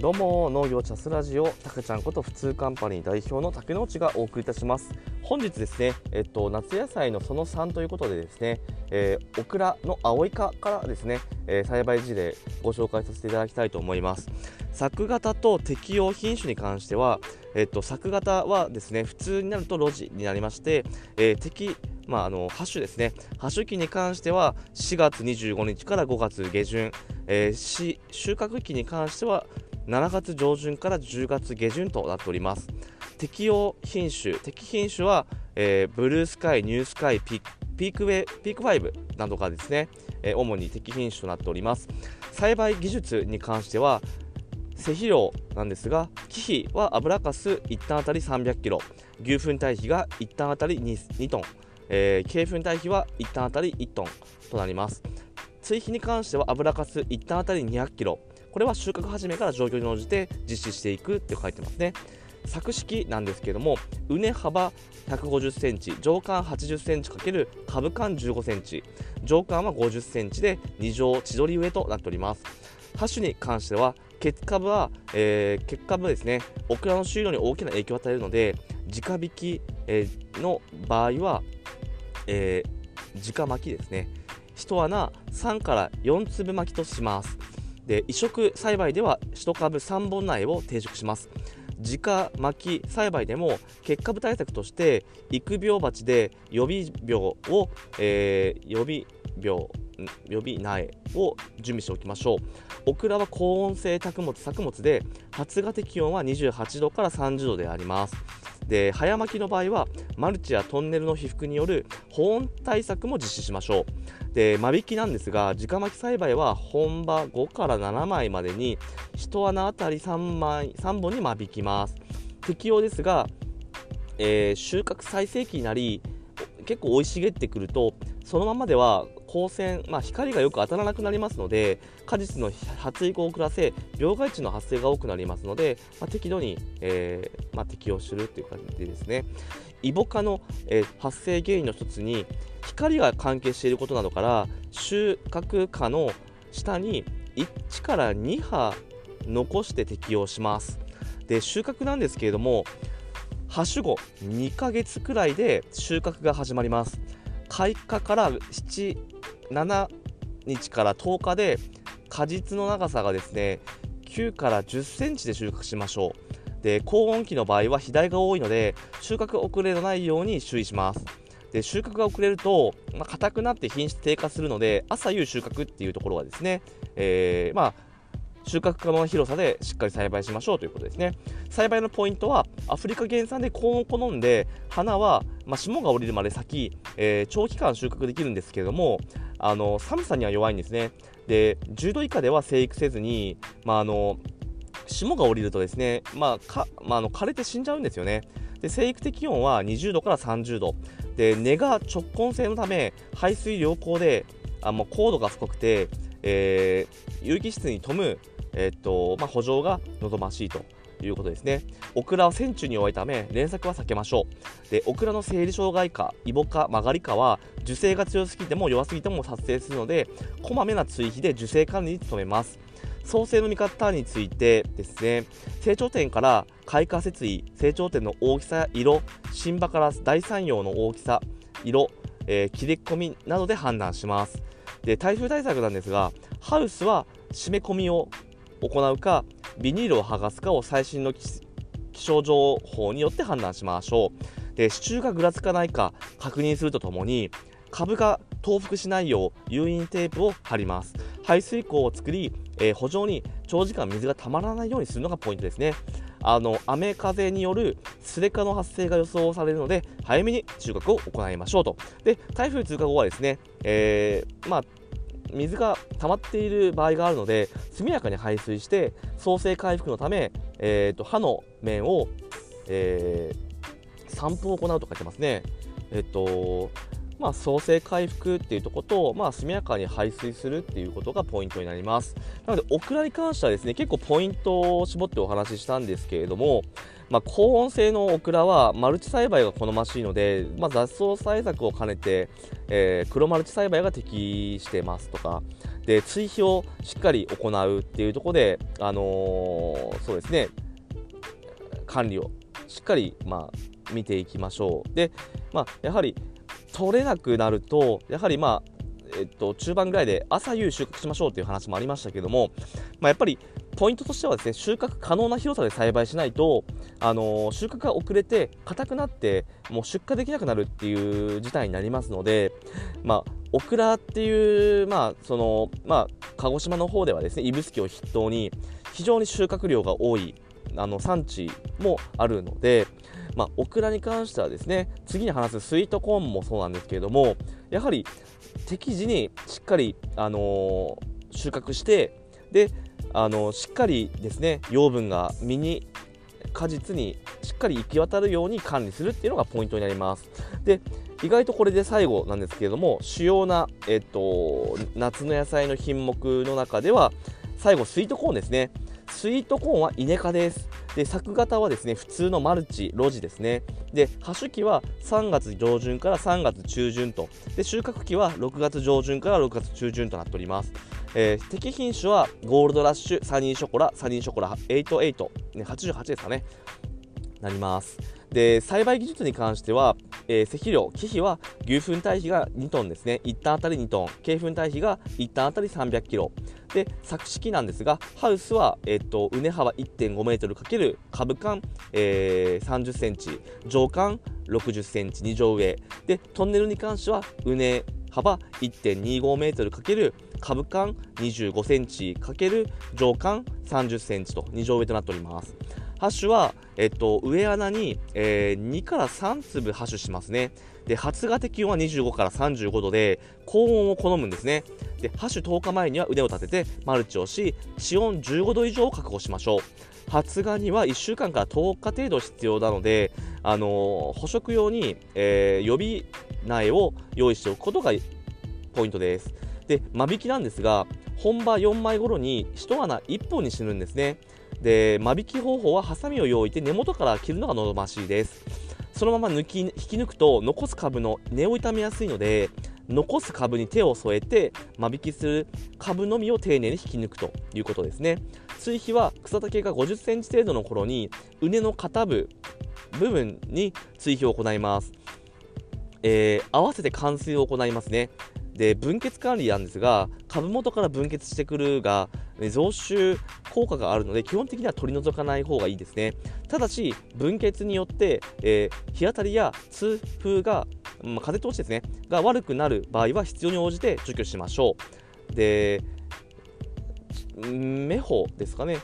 どうも農業チャスラジオたけちゃんこと普通カンパニー代表の竹之内がお送りいたします。本日ですねえっと夏野菜のその3ということでですね、えー、オクラの青イカからですね、えー、栽培事例ご紹介させていただきたいと思います。作型と適用品種に関してはえっと作型はですね普通になると路地になりまして、えー、適まあ、あのハッシュですね、ハッシュ期に関しては4月25日から5月下旬、えー、収穫期に関しては7月上旬から10月下旬となっております。適用品種適品種は、えー、ブルースカイニュースカイピピークウェピーク5などがですね、えー、主に適品種となっております。栽培技術に関しては施肥量なんですが忌肥は油かす1単あたり 300kg 牛糞堆肥が1単あたり 2, 2トン、えー、鶏糞堆肥は1単あたり1トンとなります。追肥に関しては油かす1単あたり 200kg これは収穫始めから状況に応じて実施していくって書いてますね。作式なんですけども畝幅150センチ上間80センチ×株間15センチ。上間は50センチで2乗千鳥植えとなっております。ハ種に関しては結株は、えー、結株ですね。オクラの収量に大きな影響を与えるので直引き、の場合は、えー、直巻きですね。1穴3から4粒巻きとします。で移植栽培では1株3本苗を定食します。直巻き栽培でも結株対策として育苗鉢で予備苗を、えー、予備苗予備苗を準備しておきましょう。オクラは高温性作物作物で発芽適温は28度から30度であります。で早巻きの場合はマルチやトンネルの被覆による保温対策も実施しましょう。で間引きなんですが直巻き栽培は本葉5から7枚までに1穴あたり3枚3本に間引きます。適用ですが、えー、収穫最盛期になり結構生い茂ってくるとそのままでは光線、まあ、光がよく当たらなくなりますので果実の発育を遅らせ病害虫の発生が多くなりますので、まあ、適度に、えー、まあ、適用するという感じですね。イボ科の、えー、発生原因の一つに光が関係していることなどから収穫花の下に1から2葉残して適用します。で収穫なんですけれどもハ種後2ヶ月くらいで収穫が始まります。開花から7、7日から10日で果実の長さがですね9から10センチで収穫しましょう。で高温期の場合は肥大が多いので収穫遅れのないように注意します。で収穫が遅れると、まあ、硬くなって品質低下するので朝夕収穫っていうところはですね、えー、まあ収穫可能な広さでしっかり栽培しましょうということですね。栽培のポイントはアフリカ原産で高温を好んで花は、まあ、霜が降りるまで先、えー、長期間収穫できるんですけれどもあの寒さには弱いんですね。で10度以下では生育せずに、まあ、あの霜が降りるとですね、まあまあ、の枯れて死んじゃうんですよね。で生育的温は20度から30度。で根が直根性のため排水良好であ高度が太くて、えー、有機質に富むえっとまあ、補助が望ましいということですね。オクラは線虫に弱いため連作は避けましょう。でオクラの生理障害かイボ科曲がり科は受精が強すぎても弱すぎても発生するのでこまめな追肥で受精管理に努めます。創生の見方についてですね成長点から開花設位成長点の大きさや色新葉から大三葉の大きさ色、えー、切れ込みなどで判断しますで台風対策なんですがハウスは締め込みを行うかビニールを剥がすかを最新の気象情報によって判断しましょう。で支柱がぐらつかないか確認するとともに株が倒伏しないよう誘引テープを貼ります。排水口を作り、えー、補助に長時間水がたまらないようにするのがポイントですね。あの雨風によるスレカの発生が予想されるので早めに収穫を行いましょうと。で台風通過後はですね、えー、まあ水が溜まっている場合があるので速やかに排水して創生回復のため、えーと、歯の面を、えー、散布を行うと書いてますね。えっ、ー、とまあ、創生回復っていうところと、まあ、速やかに排水するっていうことがポイントになります。なのでオクラに関してはですね結構ポイントを絞ってお話ししたんですけれどもまあ、高温性のオクラはマルチ栽培が好ましいので、まあ、雑草対策を兼ねて、えー、黒マルチ栽培が適してますとかで追肥をしっかり行うっていうところで、あのー、そうですね管理をしっかり、まあ、見ていきましょう。で、まあ、やはり取れなくなるとやはりまあえっと、中盤ぐらいで朝夕収穫しましょうという話もありましたけども、まあ、やっぱりポイントとしてはですね収穫可能な広さで栽培しないと、あのー、収穫が遅れて硬くなってもう出荷できなくなるっていう事態になりますので、まあ、オクラっていう、まあそのまあ、鹿児島の方ではですね指宿を筆頭に非常に収穫量が多いあの産地もあるので、まあ、オクラに関してはですね次に話すスイートコーンもそうなんですけれどもやはり適時にしっかり、あのー、収穫してで、あのー、しっかりですね養分が実に果実にしっかり行き渡るように管理するっていうのがポイントになります。で意外とこれで最後なんですけれども主要な、えっと、夏の野菜の品目の中では最後スイートコーンですね。スイートコーンはイネ科です。で作型はですね普通のマルチ露地ですね。で葉種期は3月上旬から3月中旬と。で収穫期は6月上旬から6月中旬となっております。えー、適品種はゴールドラッシュサニーショコラサニーショコラ88、ね、88ですかね。なります。で栽培技術に関しては、えー、石量、忌避は牛糞堆肥が2トンですね、1単あたり2トン、鶏糞堆肥が1単あたり300キロ、で作式なんですが、ハウスは、えーと、畝幅1.5メートル×株間、えー、30センチ、上間60センチ、2乗上、でトンネルに関しては畝幅1.25メートル×株間25センチ×上間30センチと2乗上となっております。ハッシュは、えっと、上穴に、えー、2から3粒ハッシュしますね。で、発芽適温は25から35度で、高温を好むんですね。で、ハッシュ10日前には腕を立ててマルチをし、地温15度以上を確保しましょう。発芽には1週間から10日程度必要なので、あのー、捕食用に、えー、予備苗を用意しておくことがポイントです。で、間引きなんですが、本葉4枚頃に1穴1本に死ぬんですね。で間引き方法はハサミを用意して根元から切るのが望ましいです。そのまま抜き引き抜くと残す株の根を傷めやすいので残す株に手を添えて間引きする株のみを丁寧に引き抜くということですね。追肥は草丈が50センチ程度の頃に畝の肩部部分に追肥を行います、えー、合わせて冠水を行いますね。で分血管理なんですが株元から分血してくるが増収効果があるので基本的には取り除かない方がいいですね。ただし分血によって、えー、日当たりや痛風が、まあ、風通しですねが悪くなる場合は必要に応じて除去しましょう。で目穂ですかね。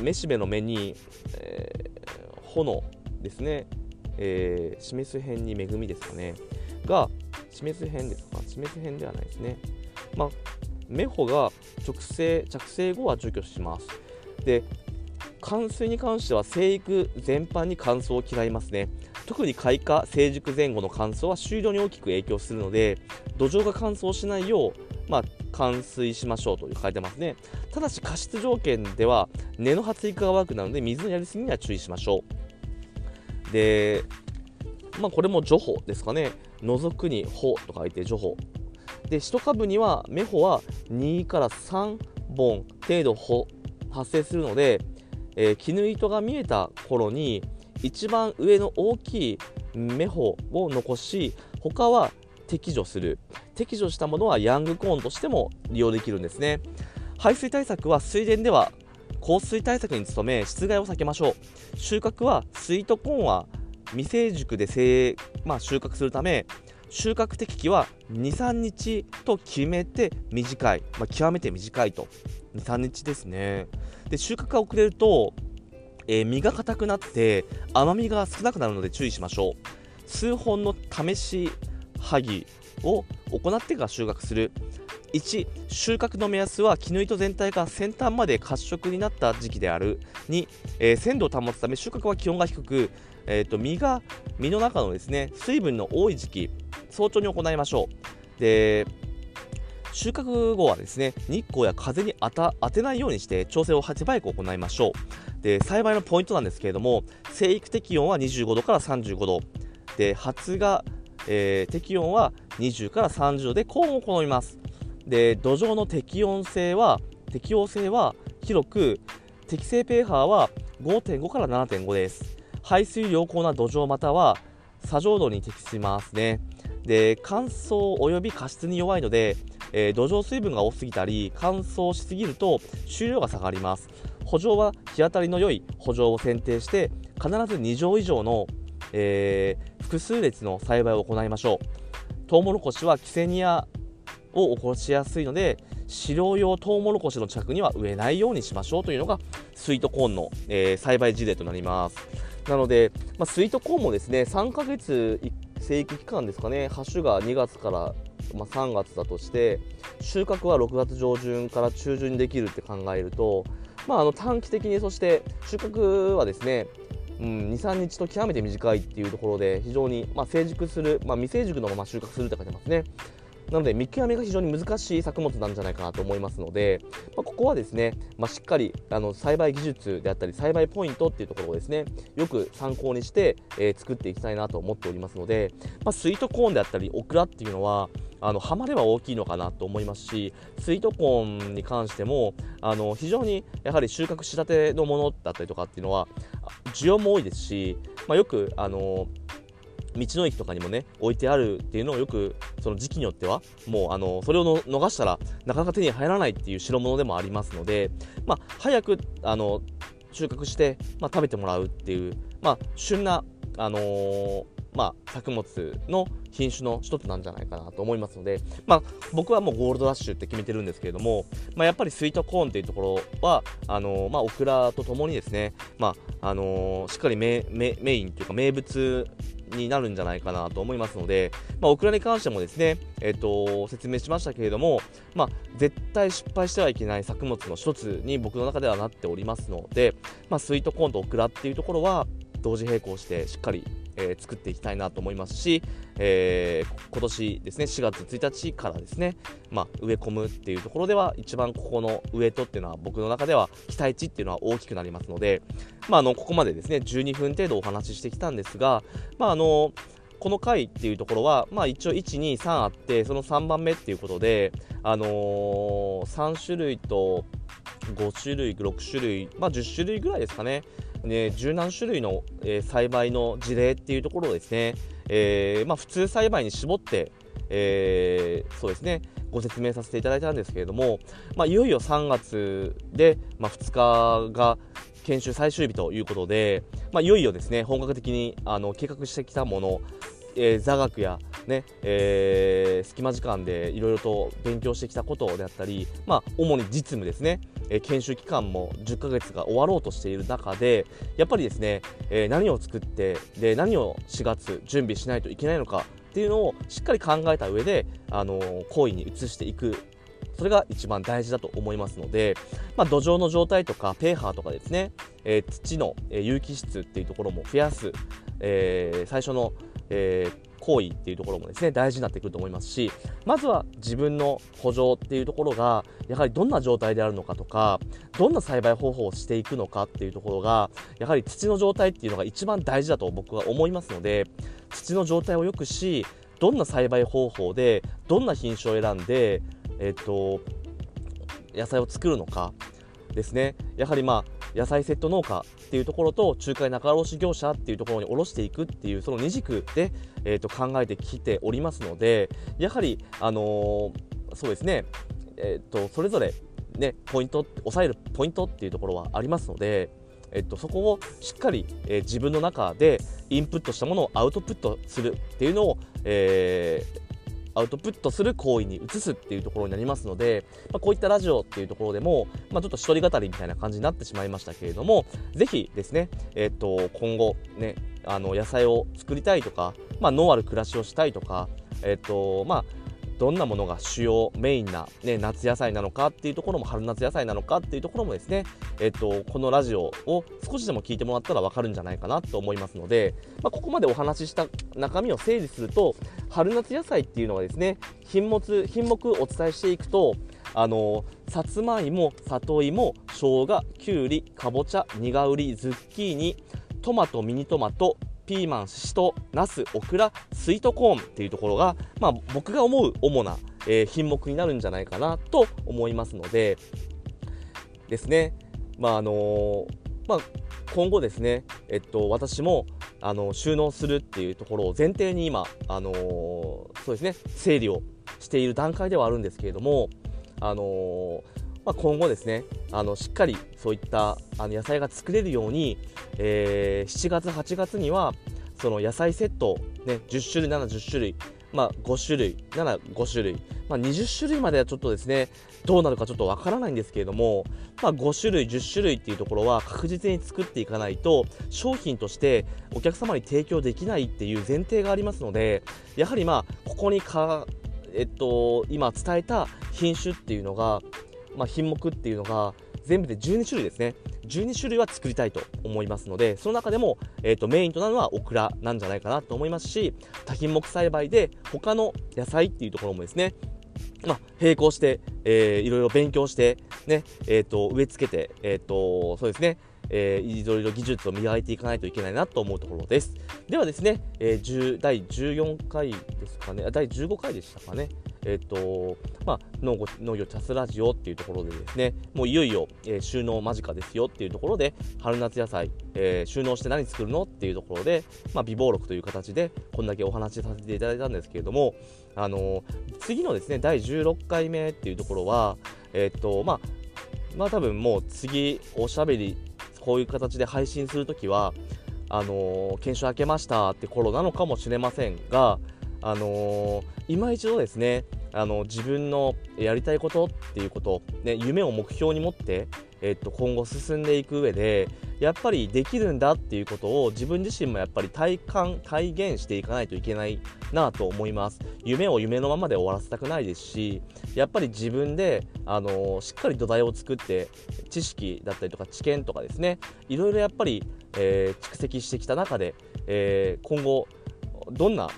めしべの目に、えー、炎ですね、えー、示す辺に恵みですかね。が示す辺ですか示す辺ではないですね。まあ、目穂が直生着生後は除去します。で冠水に関しては生育全般に乾燥を嫌いますね特に開花成熟前後の乾燥は終了に大きく影響するので土壌が乾燥しないよう、まあ、冠水しましょうと書いてますねただし過失条件では根の発育が悪くなるので水のやりすぎには注意しましょうでまあこれも除穂ですかね除くに穂と書いて除穂で1株には芽穂は2から3本程度発生するので、えー、絹糸が見えた頃に一番上の大きい芽穂を残し他は適除する。適除したものはヤングコーンとしても利用できるんですね。排水対策は水田では降水対策に努め室外を避けましょう。収穫はスイートコーンは未成熟で生、まあ、収穫するため収穫適期は23日と決めて短い、まあ、極めて短いと。23日ですね。で収穫が遅れると、えー、実が硬くなって甘みが少なくなるので注意しましょう。数本の試し剥ぎを行ってから収穫する。1収穫の目安は絹糸全体が先端まで褐色になった時期である。2、えー、鮮度を保つため収穫は気温が低く。えーと、実が実の中のですね水分の多い時期早朝に行いましょう。で収穫後はですね日光や風に当てないようにして調整を8早く行いましょう。で栽培のポイントなんですけれども生育適温は25度から35度。で発芽、えー、適温は20から30度で高温を好みます。で土壌の適温性は適応性は広く適正 pH は5.5から7.5です。排水良好な土壌または砂浄土に適しますね。で乾燥および加湿に弱いのでえー、土壌水分が多すぎたり乾燥しすぎると収量が下がります。補助は日当たりの良い補助を選定して必ず2畳以上の、えー、複数列の栽培を行いましょう。トウモロコシはキセニアを起こしやすいので飼料用トウモロコシの近くには植えないようにしましょうというのがスイートコーンの、えー、栽培事例となります。なので、まあ、スイートコーンもですね3ヶ月生育期間ですかね、ハッシュが2月からまあ、3月だとして収穫は6月上旬から中旬にできるって考えると、まあ、あの短期的にそして収穫はですねうん、23日と極めて短いっていうところで非常に、まあ、成熟する、まあ、未成熟のまま収穫するって書いてますね。なので見極めが非常に難しい作物なんじゃないかなと思いますので、まあ、ここはですね、まあ、しっかりあの栽培技術であったり栽培ポイントっていうところをですねよく参考にして、えー、作っていきたいなと思っておりますので、まあ、スイートコーンであったりオクラっていうのはあのハマれば大きいのかなと思いますしスイートコーンに関してもあの非常にやはり収穫したてのものだったりとかっていうのは需要も多いですし、まあ、よくあの道の駅とかにもね置いてあるっていうのをよくその時期によってはもうあのそれを逃したらなかなか手に入らないっていう代物でもありますので、まあ、早くあの収穫して、まあ、食べてもらうっていう、まあ、旬な、あのー、まあ、作物の品種の一つなんじゃないかなと思いますので、まあ、僕はもうゴールドラッシュって決めてるんですけれども、まあ、やっぱりスイートコーンっていうところはあのー、まあ、オクラとともにですね、まああのー、しっかりメインというか名物になるんじゃないかなと思いますので、まあ、オクラに関してもですね、えっと、説明しましたけれども、まあ、絶対失敗してはいけない作物の一つに僕の中ではなっておりますので、まあ、スイートコーンとオクラっていうところは同時並行してしっかりえー、作っていきたいなと思いますし、えー、今年ですね4月1日からですね、まあ、植え込むっていうところでは一番ここの植えとっていうのは僕の中では期待値っていうのは大きくなりますので、まあ、あのここまでですね12分程度お話ししてきたんですが、まあ、あのこの回っていうところは、まあ、一応1、2、3あってその3番目っていうことで、あのー、3種類と5種類、6種類、まあ、10種類ぐらいですかね、ね、十何種類の、えー、栽培の事例っていうところをですね、えー、まあ、普通栽培に絞って、えー、そうですねご説明させていただいたんですけれども、まあ、いよいよ3月で、まあ、2日が研修最終日ということで、まあ、いよいよですね本格的にあの計画してきたもの、えー、座学やね、えー、隙間時間でいろいろと勉強してきたことであったり、まあ、主に実務ですね、え研修期間も10ヶ月が終わろうとしている中でやっぱりですね、え何を作ってで何を4月準備しないといけないのかっていうのをしっかり考えた上で、あの行為に移していく。それが一番大事だと思いますので、まあ、土壌の状態とかペーハーとかですね、えー、土の、有機質っていうところも増やす、えー、最初の、えー行為っていうところもですね大事になってくると思いますしまずは自分の補助っていうところがやはりどんな状態であるのかとかどんな栽培方法をしていくのかっていうところがやはり土の状態っていうのが一番大事だと僕は思いますので土の状態を良くしどんな栽培方法でどんな品種を選んで、えっと、野菜を作るのかですね。やはりまあ野菜セット農家っていうところと仲介仲卸業者っていうところに卸していくっていうその二軸で、えー、と考えてきておりますのでやはり、あのー、そうですね、えー、とそれぞれ、ね、ポイント抑えるポイントっていうところはありますので、えっと、そこをしっかり、えー、自分の中でインプットしたものをアウトプットするっていうのを、えー、アウトプットする行為に移すっていうところになりますので、まあ、こういったラジオっていうところでも、まあ、ちょっと一人語りみたいな感じになってしまいましたけれどもぜひですね、えー、と今後ねあの野菜を作りたいとか、まあ、ノーアル暮らしをしたいとか、えーとまあどんなものが主要メインな、ね、夏野菜なのかっていうところも春夏野菜なのかっていうところもですね、えっと、このラジオを少しでも聞いてもらったら分かるんじゃないかなと思いますので、まあ、ここまでお話しした中身を整理すると春夏野菜っていうのはですね品目品目お伝えしていくとあのさつまいも里芋生姜きゅうりかぼちゃ苦うりズッキーニトマトミニトマトピーマンししとナスオクラスイートコーンっていうところが、まあ、僕が思う主な、えー、品目になるんじゃないかなと思いますのでですね、まああのー、まあ、今後ですね、えっと、私もあの収納するっていうところを前提に今、あの、そうですね整理をしている段階ではあるんですけれども、あのまあ、今後ですねあのしっかりそういったあの野菜が作れるように、えー、7月8月にはその野菜セット、ね、10種類7 0種類、まあ、5種類なら5種類、まあ、20種類まではちょっとですねどうなるかちょっとわからないんですけれども、まあ、5種類10種類っていうところは確実に作っていかないと商品としてお客様に提供できないっていう前提がありますのでやはりまあここにかえっと、今伝えた品種っていうのがまあ、品目っていうのが全部で12種類ですね。12種類は作りたいと思いますのでその中でも、えーと、メインとなるのはオクラなんじゃないかなと思いますし多品目栽培で他の野菜っていうところもですねまあ、並行して、えー、いろいろ勉強して、ねえーと、植え付けて、えーとそうですねえー、いろいろ技術を磨いていかないといけないなと思うところです。ではですね、えー、第14回ですかね、第15回でしたかね、えっ、ー、とまあ、農業農業チャスラジオっていうところでですねもういよいよ、えー、収納間近ですよっていうところで春夏野菜、えー、収納して何作るのっていうところで、まあ、微暴録という形でこんだけお話しさせていただいたんですけれども、あの次のですね第16回目っていうところは、えっとまあまあ多分もう次おしゃべりこういう形で配信するときはあの研修明けましたって頃なのかもしれませんがあのー、今一度ですねあの自分のやりたいことっていうこと、ね、夢を目標に持って、えっと、今後進んでいく上でやっぱりできるんだっていうことを自分自身もやっぱり体感体現していかないといけないなと思います。夢を夢のままで終わらせたくないですしやっぱり自分で、あのしっかり土台を作って知識だったりとか知見とかですねいろいろやっぱり、えー、蓄積してきた中で、えー、今後どんな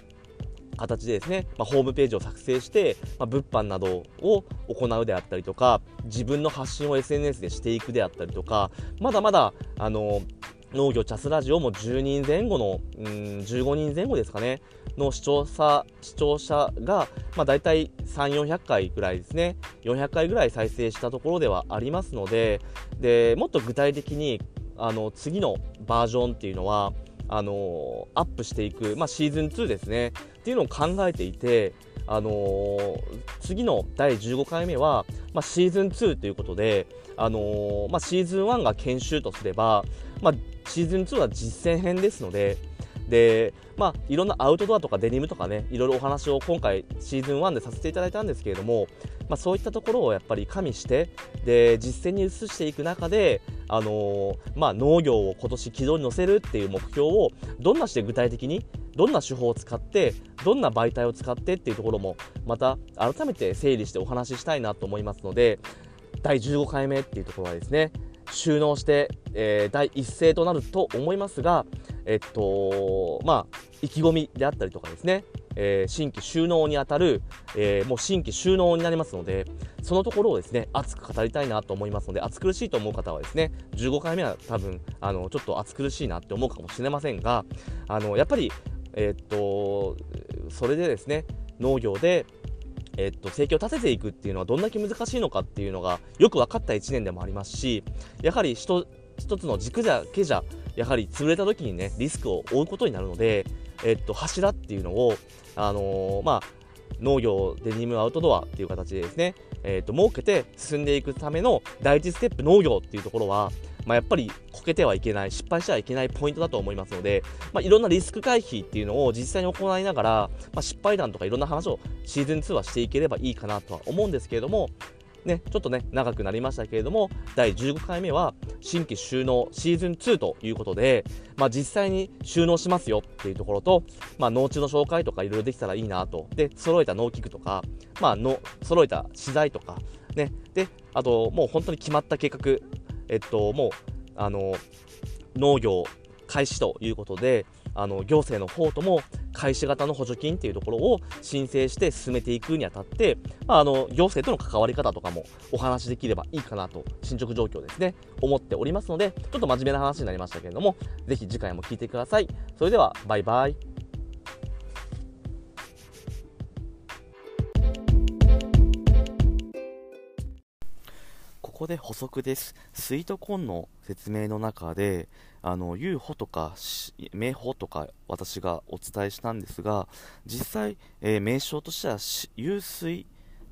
形でですね、まあ、ホームページを作成して、まあ、物販などを行うであったりとか自分の発信を SNS でしていくであったりとかまだまだあの農業チャスラジオも10人前後の、うん、15人前後ですかねの視聴者視聴者が、まあ、大体3、400回ぐらいですね、400回ぐらい再生したところではありますので、でもっと具体的にあの次のバージョンっていうのは、あのアップしていく、まあ、シーズン2ですね。っていうのを考えていて、あのー、次の第15回目は、まあ、シーズン2ということで、あのー、まあ、シーズン1が研修とすれば、まあ、シーズン2は実践編ですのでで、まあ、いろんなアウトドアとかデニムとかねいろいろお話を今回シーズン1でさせていただいたんですけれども、まあ、そういったところをやっぱり加味してで実践に移していく中であのー、まあ、農業を今年軌道に乗せるっていう目標をどんなして具体的にどんな手法を使ってどんな媒体を使ってっていうところもまた改めて整理してお話ししたいなと思いますので第15回目っていうところはですね収納して、えー、第一声となると思いますが、えっとまあ、意気込みであったりとかですねえー、新規収納にあたる、えー、もう新規収納になりますのでそのところをですね熱く語りたいなと思いますので暑苦しいと思う方はですね15回目は多分あのちょっと暑苦しいなって思うかもしれませんがあのやっぱりえー、っとそれでですね農業でえっと、生計を立てていくっていうのはどんだけ難しいのかっていうのがよく分かった1年でもありますしやはり一つの軸だけじゃやはり潰れた時にねリスクを負うことになるのでえっと、柱っていうのを、あのー、まあ、農業、デニム、アウトドアっていう形でですね、えっと、設けて進んでいくための第一ステップ農業っていうところは、まあ、やっぱりこけてはいけない、失敗してはいけないポイントだと思いますので、まあ、いろんなリスク回避っていうのを実際に行いながら、まあ、失敗談とかいろんな話をシーズン2はしていければいいかなとは思うんですけれども、ね、ちょっとね、長くなりましたけれども、第15回目は新規収納シーズン2ということで、まあ、実際に収納しますよっていうところと、まあ、農地の紹介とかいろいろできたらいいなと、で、揃えた農機具とか、まあ、の揃えた資材とか、ね、で、あと、もう本当に決まった計画、えっと、もう、あの、農業開始ということで、あの行政の方とも開始型の補助金っていうところを申請して進めていくにあたって、まあ、あの行政との関わり方とかもお話しできればいいかなと進捗状況ですね思っておりますのでちょっと真面目な話になりましたけれどもぜひ次回も聞いてください。それではバイバイ。ここで補足です。スイートコーンの説明の中で、あの、有保とか、名保とか私がお伝えしたんですが、実際、えー、名称としては、湧水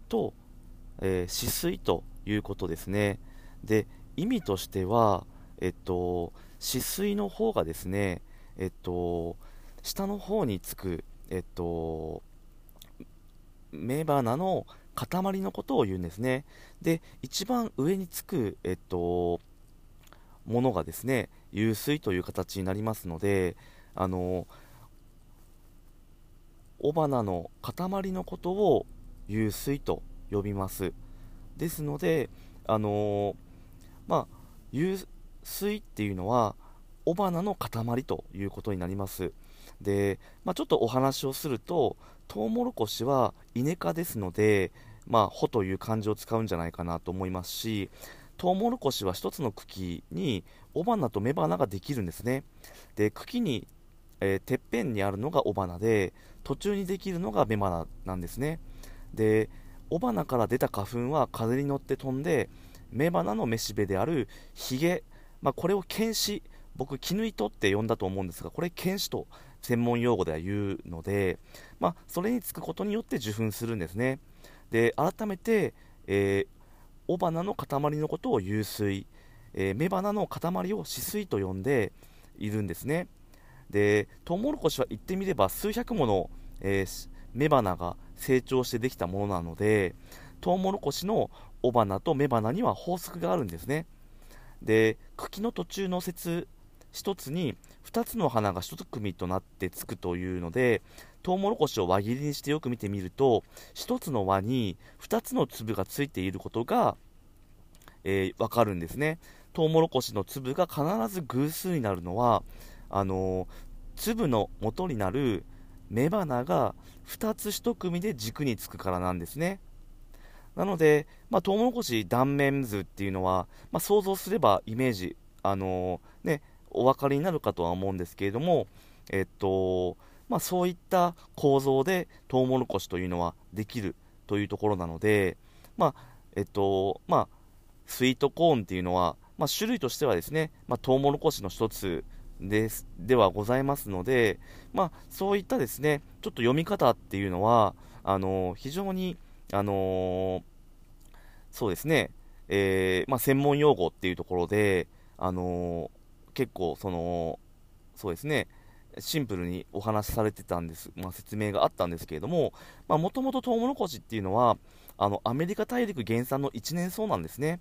と、えー、止水ということですね。で、意味としては、えっと、止水の方がですね、えっと、下の方につく、えっと、雌花の塊のことを言うんですね。で、一番上につく、えっと、ものがですね、湧水という形になりますので、あの、雄花の塊のことを湧水と呼びます。ですので、あのまあ、湧水っていうのは、雄花の塊ということになります。で、まあ、ちょっとお話をすると、トウモロコシはイネ科ですので、まあ、穂という漢字を使うんじゃないかなと思いますし、トウモロコシは1つの茎に雄花と雌花ができるんですね。で、茎に、えー、てっぺんにあるのが雄花で、途中にできるのが雌花なんですね。で、雄花から出た花粉は風に乗って飛んで、雌花の雌しべであるヒゲ、まあ、これを剣士、僕、絹糸って呼んだと思うんですが、これ、剣士と専門用語では言うので、まあ、それにつくことによって受粉するんですね。で改めて、えー、雄花の塊のことを湧水、えー、雌花の塊を止水と呼んでいるんですね。でトウモロコシは言ってみれば数百もの、えー、雌花が成長してできたものなのでトウモロコシの雄花と雌花には法則があるんですね。で茎の途中の節1つに2つの花が1組となってつくというのでトウモロコシを輪切りにしてよく見てみると1つの輪に2つの粒がついていることが、えー、分かるんですね。トウモロコシの粒が必ず偶数になるのはあのー、粒の元になる雌花が2つ1組で軸につくからなんですね。なので、まあ、トウモロコシ断面図っていうのは、まあ、想像すればイメージ、あのー、ね、お分かりになるかとは思うんですけれども、えっと、まあ、そういった構造でトウモロコシというのはできるというところなので、まあ、えっと、まあ、スイートコーンっていうのは、まあ、種類としてはですね、まあ、トウモロコシの一つですではございますので、まあ、そういったですね、ちょっと読み方っていうのは、あの非常に、あのそうですね、えー、まあ、専門用語っていうところで、あの結構そのそうですねシンプルにお話しされてたんです、まあ、説明があったんですけれどももともとトウモロコシっていうのはあのアメリカ大陸原産の一年草なんですね。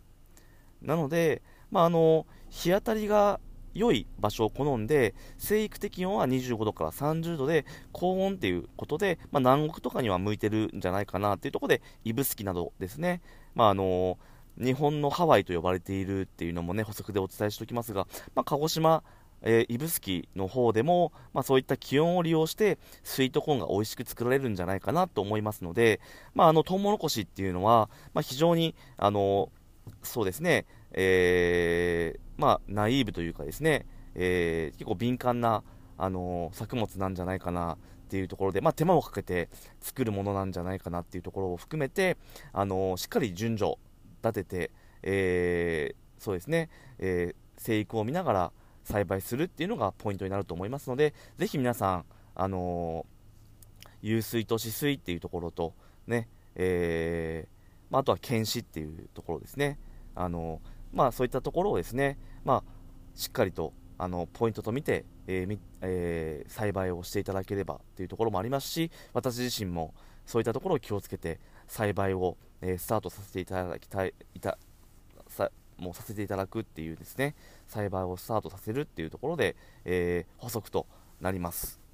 なので、まあ、あの日当たりが良い場所を好んで生育的温は25度から30度で高温っていうことで、まあ、南国とかには向いてるんじゃないかなっていうところで指宿などですね、まあ、あの日本のハワイと呼ばれているっていうのもね補足でお伝えしておきますが、まあ、鹿児島、えー、指宿の方でも、まあ、そういった気温を利用してスイートコーンが美味しく作られるんじゃないかなと思いますので、まあ、あのトウモロコシっていうのは、まあ、非常にあのそうですね、えー、まあ、ナイーブというかですね、えー、結構敏感なあの作物なんじゃないかなっていうところで、まあ、手間をかけて作るものなんじゃないかなっていうところを含めて、あのしっかり順序立てて、えー、そうですね、えー、生育を見ながら栽培するっていうのがポイントになると思いますので、ぜひ皆さん、あのー、湧水と止水っていうところと、ね、えー、まあ、あとは検視っていうところですね、あのまあ、そういったところをですね、まあ、しっかりとあのポイントと見て、えーえー、栽培をしていただければというところもありますし私自身もそういったところを気をつけて栽培をえー、スタートさせていただきたいいたさもうさせていただくっていうですね栽培をスタートさせるっていうところで、えー、補足となります。